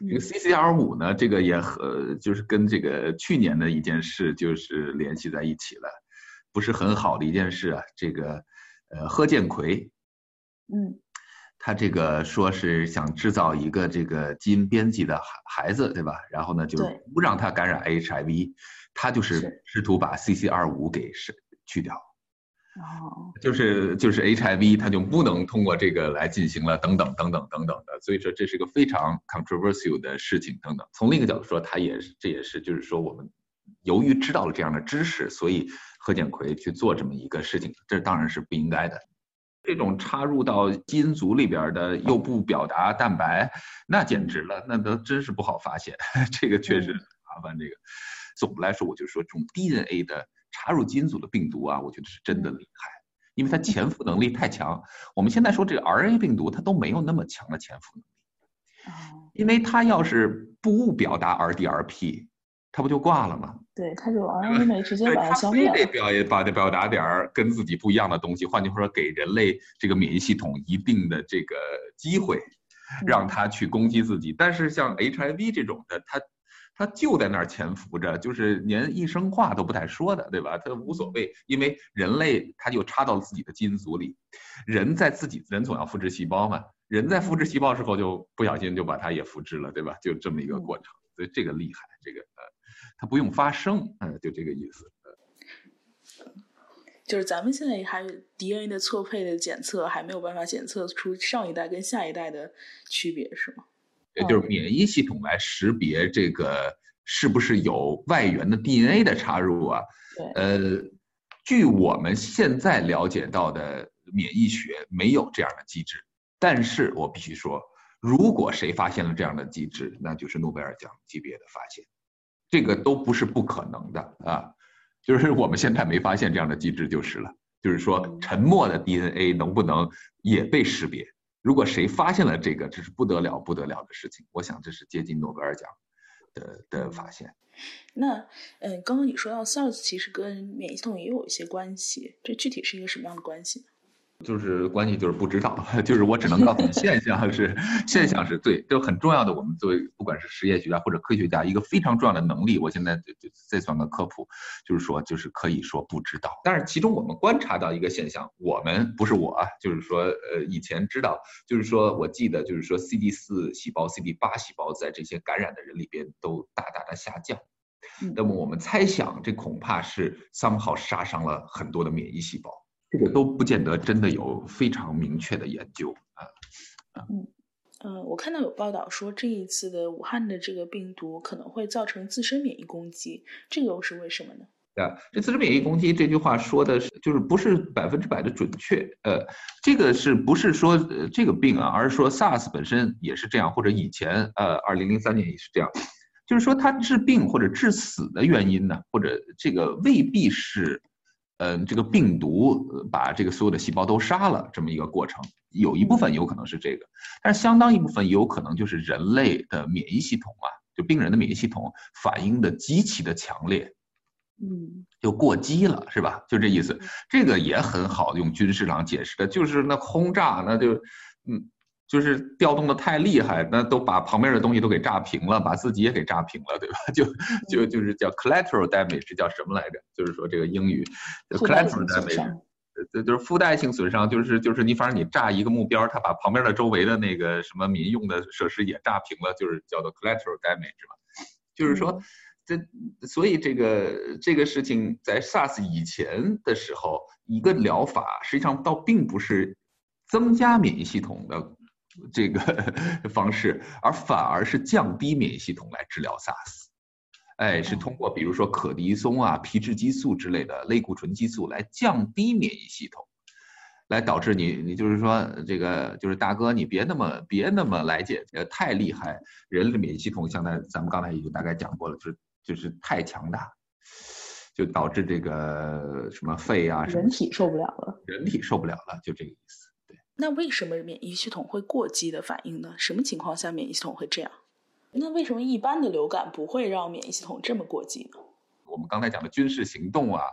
这个 CCR 五呢，这个也和就是跟这个去年的一件事就是联系在一起了，不是很好的一件事啊。这个呃，贺建奎，嗯。他这个说是想制造一个这个基因编辑的孩孩子，对吧？然后呢，就不让他感染 HIV，他就是试图把 CCR5 给是去掉。哦，就是就是 HIV，他就不能通过这个来进行了，等等等等等等的。所以说这是个非常 controversial 的事情，等等。从另一个角度说，他也是这也是就是说我们由于知道了这样的知识，所以贺建奎去做这么一个事情，这当然是不应该的。这种插入到基因组里边的又不表达蛋白，那简直了，那都真是不好发现。这个确实麻烦。这个总的来说，我就说这种 DNA 的插入基因组的病毒啊，我觉得是真的厉害，因为它潜伏能力太强。我们现在说这个 RNA 病毒，它都没有那么强的潜伏能力，因为它要是不表达 RDRP。他不就挂了吗？对，他就 RNA 直接把它消灭了。非得表把表达点儿跟自己不一样的东西，换句话说，给人类这个免疫系统一定的这个机会，让他去攻击自己。但是像 HIV 这种的，他他就在那儿潜伏着，就是连一声话都不带说的，对吧？他无所谓，因为人类他就插到了自己的基因组里，人在自己人总要复制细胞嘛，人在复制细胞时候就不小心就把它也复制了，对吧？就这么一个过程，所以这个厉害，这个呃。它不用发声，嗯，就这个意思。就是咱们现在还 DNA 的错配的检测还没有办法检测出上一代跟下一代的区别，是吗？也就是免疫系统来识别这个是不是有外源的 DNA 的插入啊？对。呃，据我们现在了解到的免疫学没有这样的机制，但是我必须说，如果谁发现了这样的机制，那就是诺贝尔奖级别的发现。这个都不是不可能的啊，就是我们现在没发现这样的机制就是了。就是说，沉默的 DNA 能不能也被识别？如果谁发现了这个，这是不得了不得了的事情。我想这是接近诺贝尔奖的的发现。那嗯，刚刚你说到 SARS 其实跟免疫系统也有一些关系，这具体是一个什么样的关系呢？就是关系就是不知道，就是我只能告诉你现象是现象是对，就很重要的。我们作为不管是实验学家或者科学家，一个非常重要的能力，我现在就就再算个科普，就是说就是可以说不知道。但是其中我们观察到一个现象，我们不是我啊，就是说呃以前知道，就是说我记得就是说 CD 四细胞、CD 八细胞在这些感染的人里边都大大的下降。那么我们猜想，这恐怕是 somehow 杀伤了很多的免疫细胞。这个都不见得真的有非常明确的研究啊。嗯，呃，我看到有报道说，这一次的武汉的这个病毒可能会造成自身免疫攻击，这个又是为什么呢？啊，这自身免疫攻击这句话说的是，就是不是百分之百的准确。呃，这个是不是说呃这个病啊，而是说 SARS 本身也是这样，或者以前呃二零零三年也是这样，就是说它治病或者致死的原因呢，或者这个未必是。嗯，这个病毒把这个所有的细胞都杀了，这么一个过程，有一部分有可能是这个，但是相当一部分有可能就是人类的免疫系统啊，就病人的免疫系统反应的极其的强烈，嗯，就过激了，是吧？就这意思，这个也很好用军事上解释的，就是那轰炸，那就，嗯。就是调动的太厉害，那都把旁边的东西都给炸平了，把自己也给炸平了，对吧？就就就是叫 collateral damage，叫什么来着？就是说这个英语，collateral damage，这就是附带性损伤，就是就是你反正你炸一个目标，它把旁边的周围的那个什么民用的设施也炸平了，就是叫做 collateral damage 嘛。就是说，这所以这个这个事情在 SARS 以前的时候，一个疗法实际上倒并不是增加免疫系统的。这个 方式，而反而是降低免疫系统来治疗 SARS，哎，是通过比如说可的松啊、皮质激素之类的类固醇激素来降低免疫系统，来导致你，你就是说这个就是大哥，你别那么别那么来解，呃，太厉害，人类的免疫系统现在咱们刚才已经大概讲过了，就是就是太强大，就导致这个什么肺啊，人体受不了了，人体受不了了，就这个意思。那为什么免疫系统会过激的反应呢？什么情况下免疫系统会这样？那为什么一般的流感不会让免疫系统这么过激呢？我们刚才讲的军事行动啊，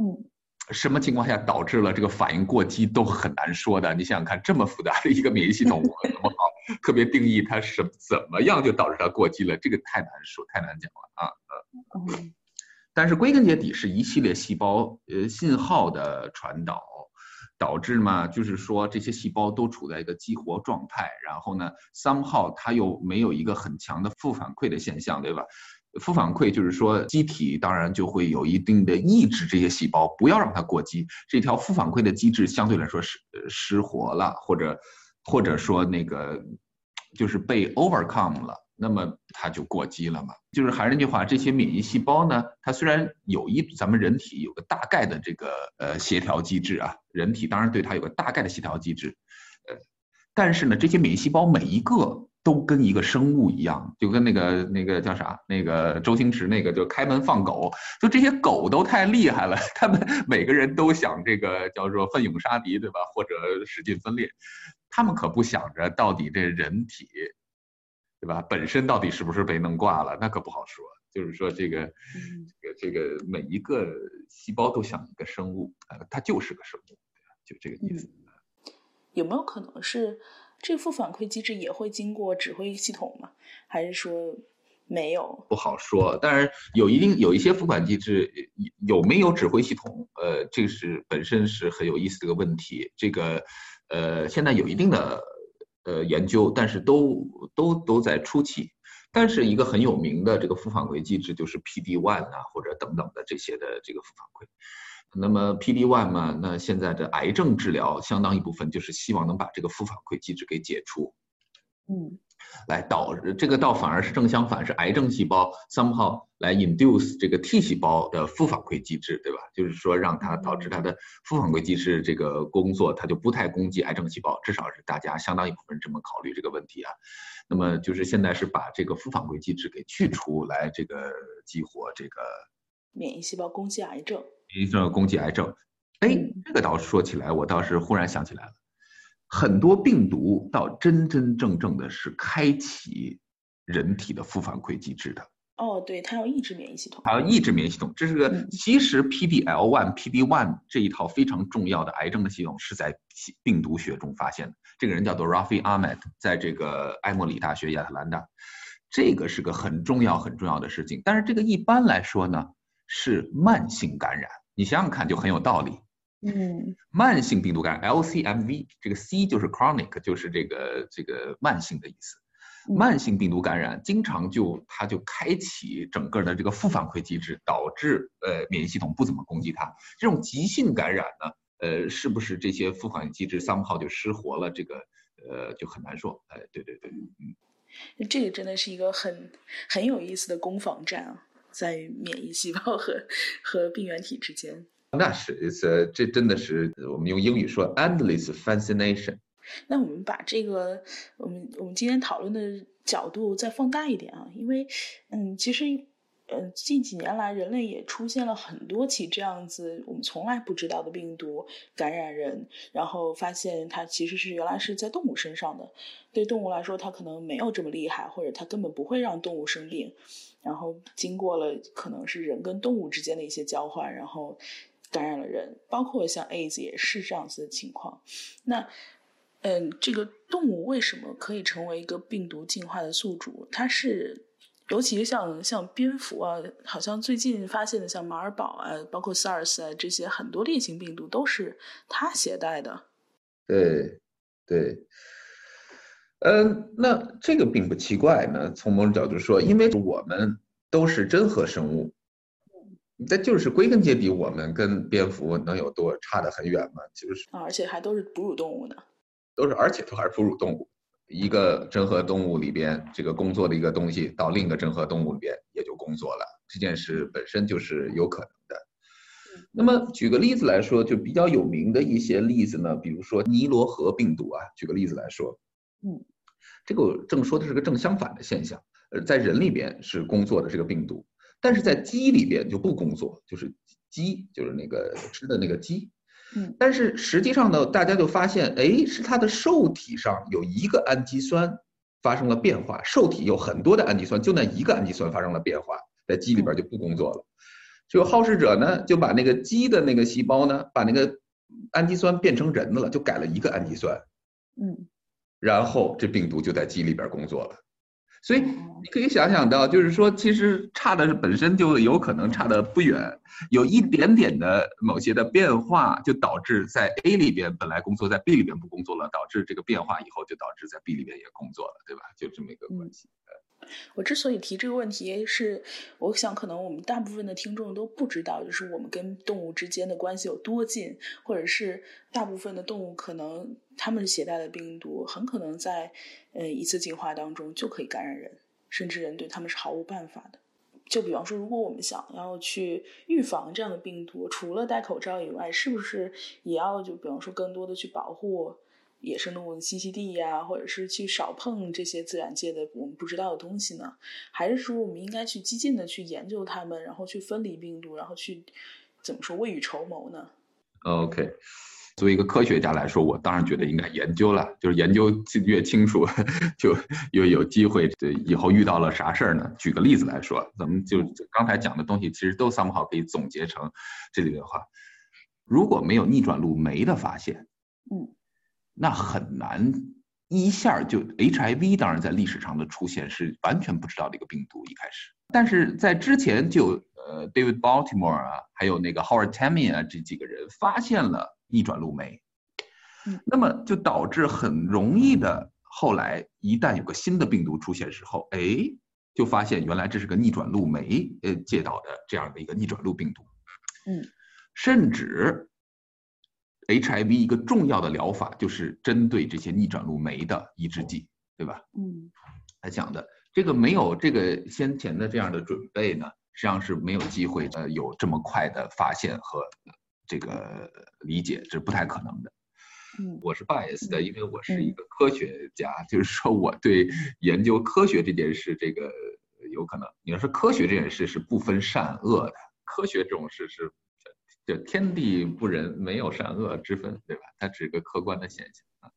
嗯，什么情况下导致了这个反应过激都很难说的。你想想看，这么复杂的一个免疫系统，我怎么好特别定义它是怎么样就导致它过激了？这个太难说，太难讲了啊。嗯，但是归根结底是一系列细胞呃信号的传导。导致嘛，就是说这些细胞都处在一个激活状态，然后呢，somehow 它又没有一个很强的负反馈的现象，对吧？负反馈就是说机体当然就会有一定的抑制这些细胞，不要让它过激。这条负反馈的机制相对来说是失活了，或者或者说那个就是被 overcome 了。那么它就过激了嘛？就是还是那句话，这些免疫细胞呢，它虽然有一咱们人体有个大概的这个呃协调机制啊，人体当然对它有个大概的协调机制，呃，但是呢，这些免疫细胞每一个都跟一个生物一样，就跟那个那个叫啥，那个周星驰那个就开门放狗，就这些狗都太厉害了，他们 每个人都想这个叫做奋勇杀敌，对吧？或者使劲分裂，他们可不想着到底这人体。对吧？本身到底是不是被弄挂了，那可不好说。就是说，这个，这个，这个每一个细胞都像一个生物，呃，它就是个生物，就这个意思。有没有可能是这负反馈机制也会经过指挥系统吗？还是说没有？不好说。当然有一定有一些付款机制有没有指挥系统？呃，这个是本身是很有意思的一个问题。这个，呃，现在有一定的。呃，研究，但是都都都在初期，但是一个很有名的这个负反馈机制就是 PD one 啊，或者等等的这些的这个负反馈。那么 PD one 嘛，那现在的癌症治疗相当一部分就是希望能把这个负反馈机制给解除。嗯。来导这个倒反而是正相反，是癌症细胞 somehow 来 induce 这个 T 细胞的负反馈机制，对吧？就是说让它导致它的负反馈机制这个工作，它就不太攻击癌症细胞，至少是大家相当一部分人这么考虑这个问题啊。那么就是现在是把这个负反馈机制给去除，来这个激活这个免疫细胞攻击癌症，免疫细胞攻击癌症。哎，这个倒是说起来，我倒是忽然想起来了。很多病毒到真真正正的是开启人体的负反馈机制的哦，对，它要抑制免疫系统，还要抑制免疫系统。这是个其实 PD L one、PD one 这一套非常重要的癌症的系统是在病毒学中发现的。这个人叫做 Rafi Ahmed，在这个埃默里大学亚特兰大，这个是个很重要很重要的事情。但是这个一般来说呢是慢性感染，你想想看就很有道理。嗯，慢性病毒感染 LCMV，这个 C 就是 chronic，就是这个这个慢性的意思。慢性病毒感染经常就它就开启整个的这个负反馈机制，导致呃免疫系统不怎么攻击它。这种急性感染呢，呃，是不是这些负反馈机制 somehow 就失活了？这个呃就很难说。哎，对对对，嗯，这个真的是一个很很有意思的攻防战啊，在免疫细胞和和病原体之间。那是，这真的是我们用英语说 endless fascination。那我们把这个我们我们今天讨论的角度再放大一点啊，因为嗯，其实嗯近几年来人类也出现了很多起这样子我们从来不知道的病毒感染人，然后发现它其实是原来是在动物身上的，对动物来说它可能没有这么厉害，或者它根本不会让动物生病，然后经过了可能是人跟动物之间的一些交换，然后感染了人，包括像 AIDS 也是这样子的情况，那。嗯，这个动物为什么可以成为一个病毒进化的宿主？它是，尤其像像蝙蝠啊，好像最近发现的像马尔堡啊，包括 SARS 啊这些很多烈性病毒都是它携带的。对，对，嗯，那这个并不奇怪呢。从某种角度说，因为我们都是真核生物，那就是归根结底，我们跟蝙蝠能有多差得很远吗？就是啊，而且还都是哺乳动物呢。都是，而且都还是哺乳动物。一个真核动物里边，这个工作的一个东西，到另一个真核动物里边也就工作了。这件事本身就是有可能的。那么举个例子来说，就比较有名的一些例子呢，比如说尼罗河病毒啊。举个例子来说，嗯，这个正说的是个正相反的现象。呃，在人里边是工作的这个病毒，但是在鸡里边就不工作，就是鸡，就是那个吃的那个鸡。嗯，但是实际上呢，大家就发现，哎，是它的受体上有一个氨基酸发生了变化，受体有很多的氨基酸，就那一个氨基酸发生了变化，在鸡里边就不工作了。就好事者呢，就把那个鸡的那个细胞呢，把那个氨基酸变成人的了，就改了一个氨基酸，嗯，然后这病毒就在鸡里边工作了。所以你可以想想到，就是说，其实差的本身就有可能差的不远，有一点点的某些的变化，就导致在 A 里边本来工作，在 B 里边不工作了，导致这个变化以后就导致在 B 里边也工作了，对吧？就这么一个关系。我之所以提这个问题，是我想可能我们大部分的听众都不知道，就是我们跟动物之间的关系有多近，或者是大部分的动物可能它们携带的病毒很可能在呃一次进化当中就可以感染人，甚至人对他们是毫无办法的。就比方说，如果我们想要去预防这样的病毒，除了戴口罩以外，是不是也要就比方说更多的去保护？野生动物的栖息地呀，或者是去少碰这些自然界的我们不知道的东西呢？还是说我们应该去激进的去研究它们，然后去分离病毒，然后去怎么说未雨绸缪呢？OK，作为一个科学家来说，我当然觉得应该研究了，就是研究越清楚，就越有机会。对，以后遇到了啥事儿呢？举个例子来说，咱们就刚才讲的东西，其实都 somehow 可以总结成这里的话：如果没有逆转录酶的发现，嗯。那很难一下就 HIV，当然在历史上的出现是完全不知道的一个病毒一开始，但是在之前就呃 David Baltimore 啊，还有那个 Howard Tamian 啊这几个人发现了逆转录酶，嗯，那么就导致很容易的后来一旦有个新的病毒出现时候，哎，就发现原来这是个逆转录酶呃介导的这样的一个逆转录病毒，嗯，甚至。HIV 一个重要的疗法就是针对这些逆转录酶的抑制剂，对吧？嗯，他讲的这个没有这个先前的这样的准备呢，实际上是没有机会呃有这么快的发现和这个理解，这是不太可能的。嗯，我是 bias 的，因为我是一个科学家，就是说我对研究科学这件事，这个有可能你要说科学这件事是不分善恶的，科学这种事是。就天地不仁，没有善恶之分，对吧？它只是个客观的现象啊。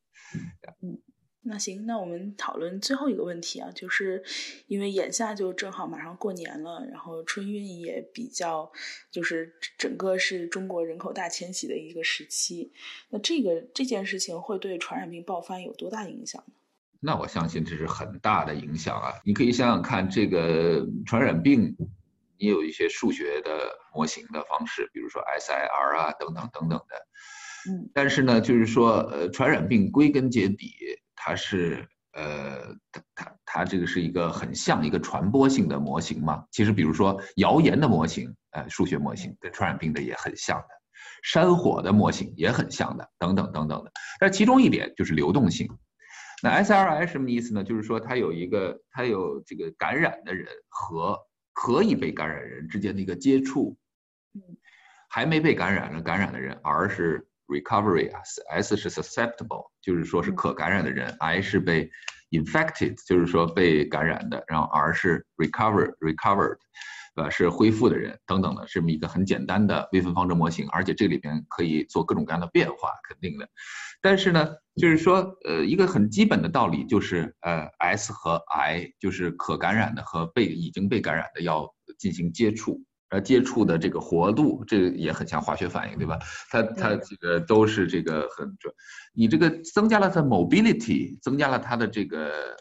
嗯，那行，那我们讨论最后一个问题啊，就是因为眼下就正好马上过年了，然后春运也比较，就是整个是中国人口大迁徙的一个时期。那这个这件事情会对传染病爆发有多大影响呢？那我相信这是很大的影响啊！你可以想想看，这个传染病，你有一些数学的模型的方式，比如说 SIR 啊等等等等的。嗯，但是呢，就是说，呃，传染病归根结底。它是呃，它它它这个是一个很像一个传播性的模型嘛。其实比如说谣言的模型，呃，数学模型跟传染病的也很像的，山火的模型也很像的，等等等等的。但其中一点就是流动性。那 SRI 什么意思呢？就是说它有一个它有这个感染的人和可以被感染人之间的一个接触，还没被感染了感染的人，R 是。recovery 啊，S 是 susceptible，就是说是可感染的人；I 是被 infected，就是说被感染的；然后 R 是 recover，recovered，呃，是恢复的人等等的，这么一个很简单的微分方程模型。而且这里边可以做各种各样的变化，肯定的。但是呢，就是说，呃，一个很基本的道理就是，呃，S 和 I 就是可感染的和被已经被感染的要进行接触。呃，接触的这个活度，这个也很像化学反应，对吧？它它这个都是这个很准。你这个增加了它 mobility，增加了它的这个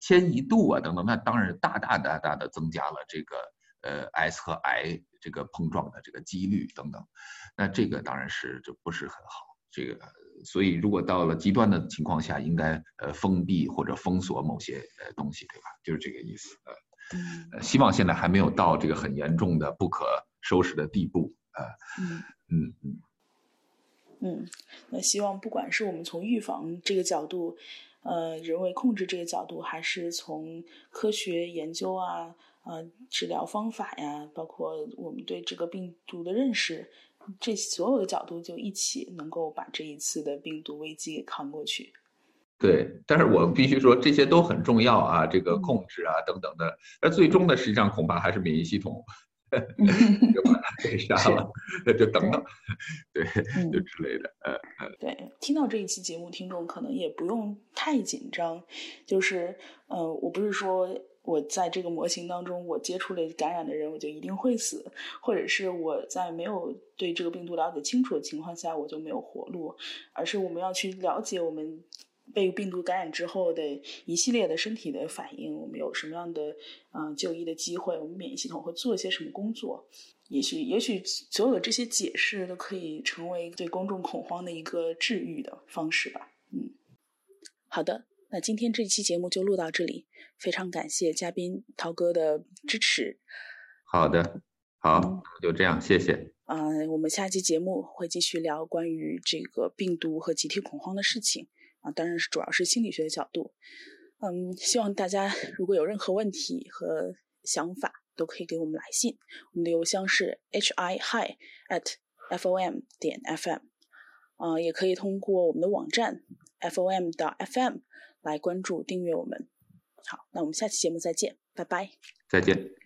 迁移度啊等等，那当然大大大大的增加了这个呃 S 和 I 这个碰撞的这个几率等等。那这个当然是就不是很好。这个所以如果到了极端的情况下，应该呃封闭或者封锁某些呃东西，对吧？就是这个意思呃。嗯，希望现在还没有到这个很严重的不可收拾的地步啊。嗯嗯嗯嗯，那希望不管是我们从预防这个角度，呃，人为控制这个角度，还是从科学研究啊，呃，治疗方法呀，包括我们对这个病毒的认识，这所有的角度就一起能够把这一次的病毒危机给扛过去。对，但是我必须说这些都很重要啊，这个控制啊等等的，而最终呢，实际上恐怕还是免疫系统，就把他给杀了，那就等等，对，就之类的，呃呃。对，听到这一期节目，听众可能也不用太紧张，就是，呃，我不是说我在这个模型当中，我接触了感染的人，我就一定会死，或者是我在没有对这个病毒了解清楚的情况下，我就没有活路，而是我们要去了解我们。被病毒感染之后的一系列的身体的反应，我们有什么样的嗯就医的机会？我们免疫系统会做一些什么工作？也许，也许所有的这些解释都可以成为对公众恐慌的一个治愈的方式吧。嗯，好的，那今天这期节目就录到这里，非常感谢嘉宾涛哥的支持。好的，好，就这样，谢谢。嗯，我们下期节目会继续聊关于这个病毒和集体恐慌的事情。啊，当然是主要是心理学的角度，嗯，希望大家如果有任何问题和想法，都可以给我们来信，我们的邮箱是 h i hi at f o m 点 f m，啊，也可以通过我们的网站 f o m 的 f m 来关注订阅我们。好，那我们下期节目再见，拜拜，再见。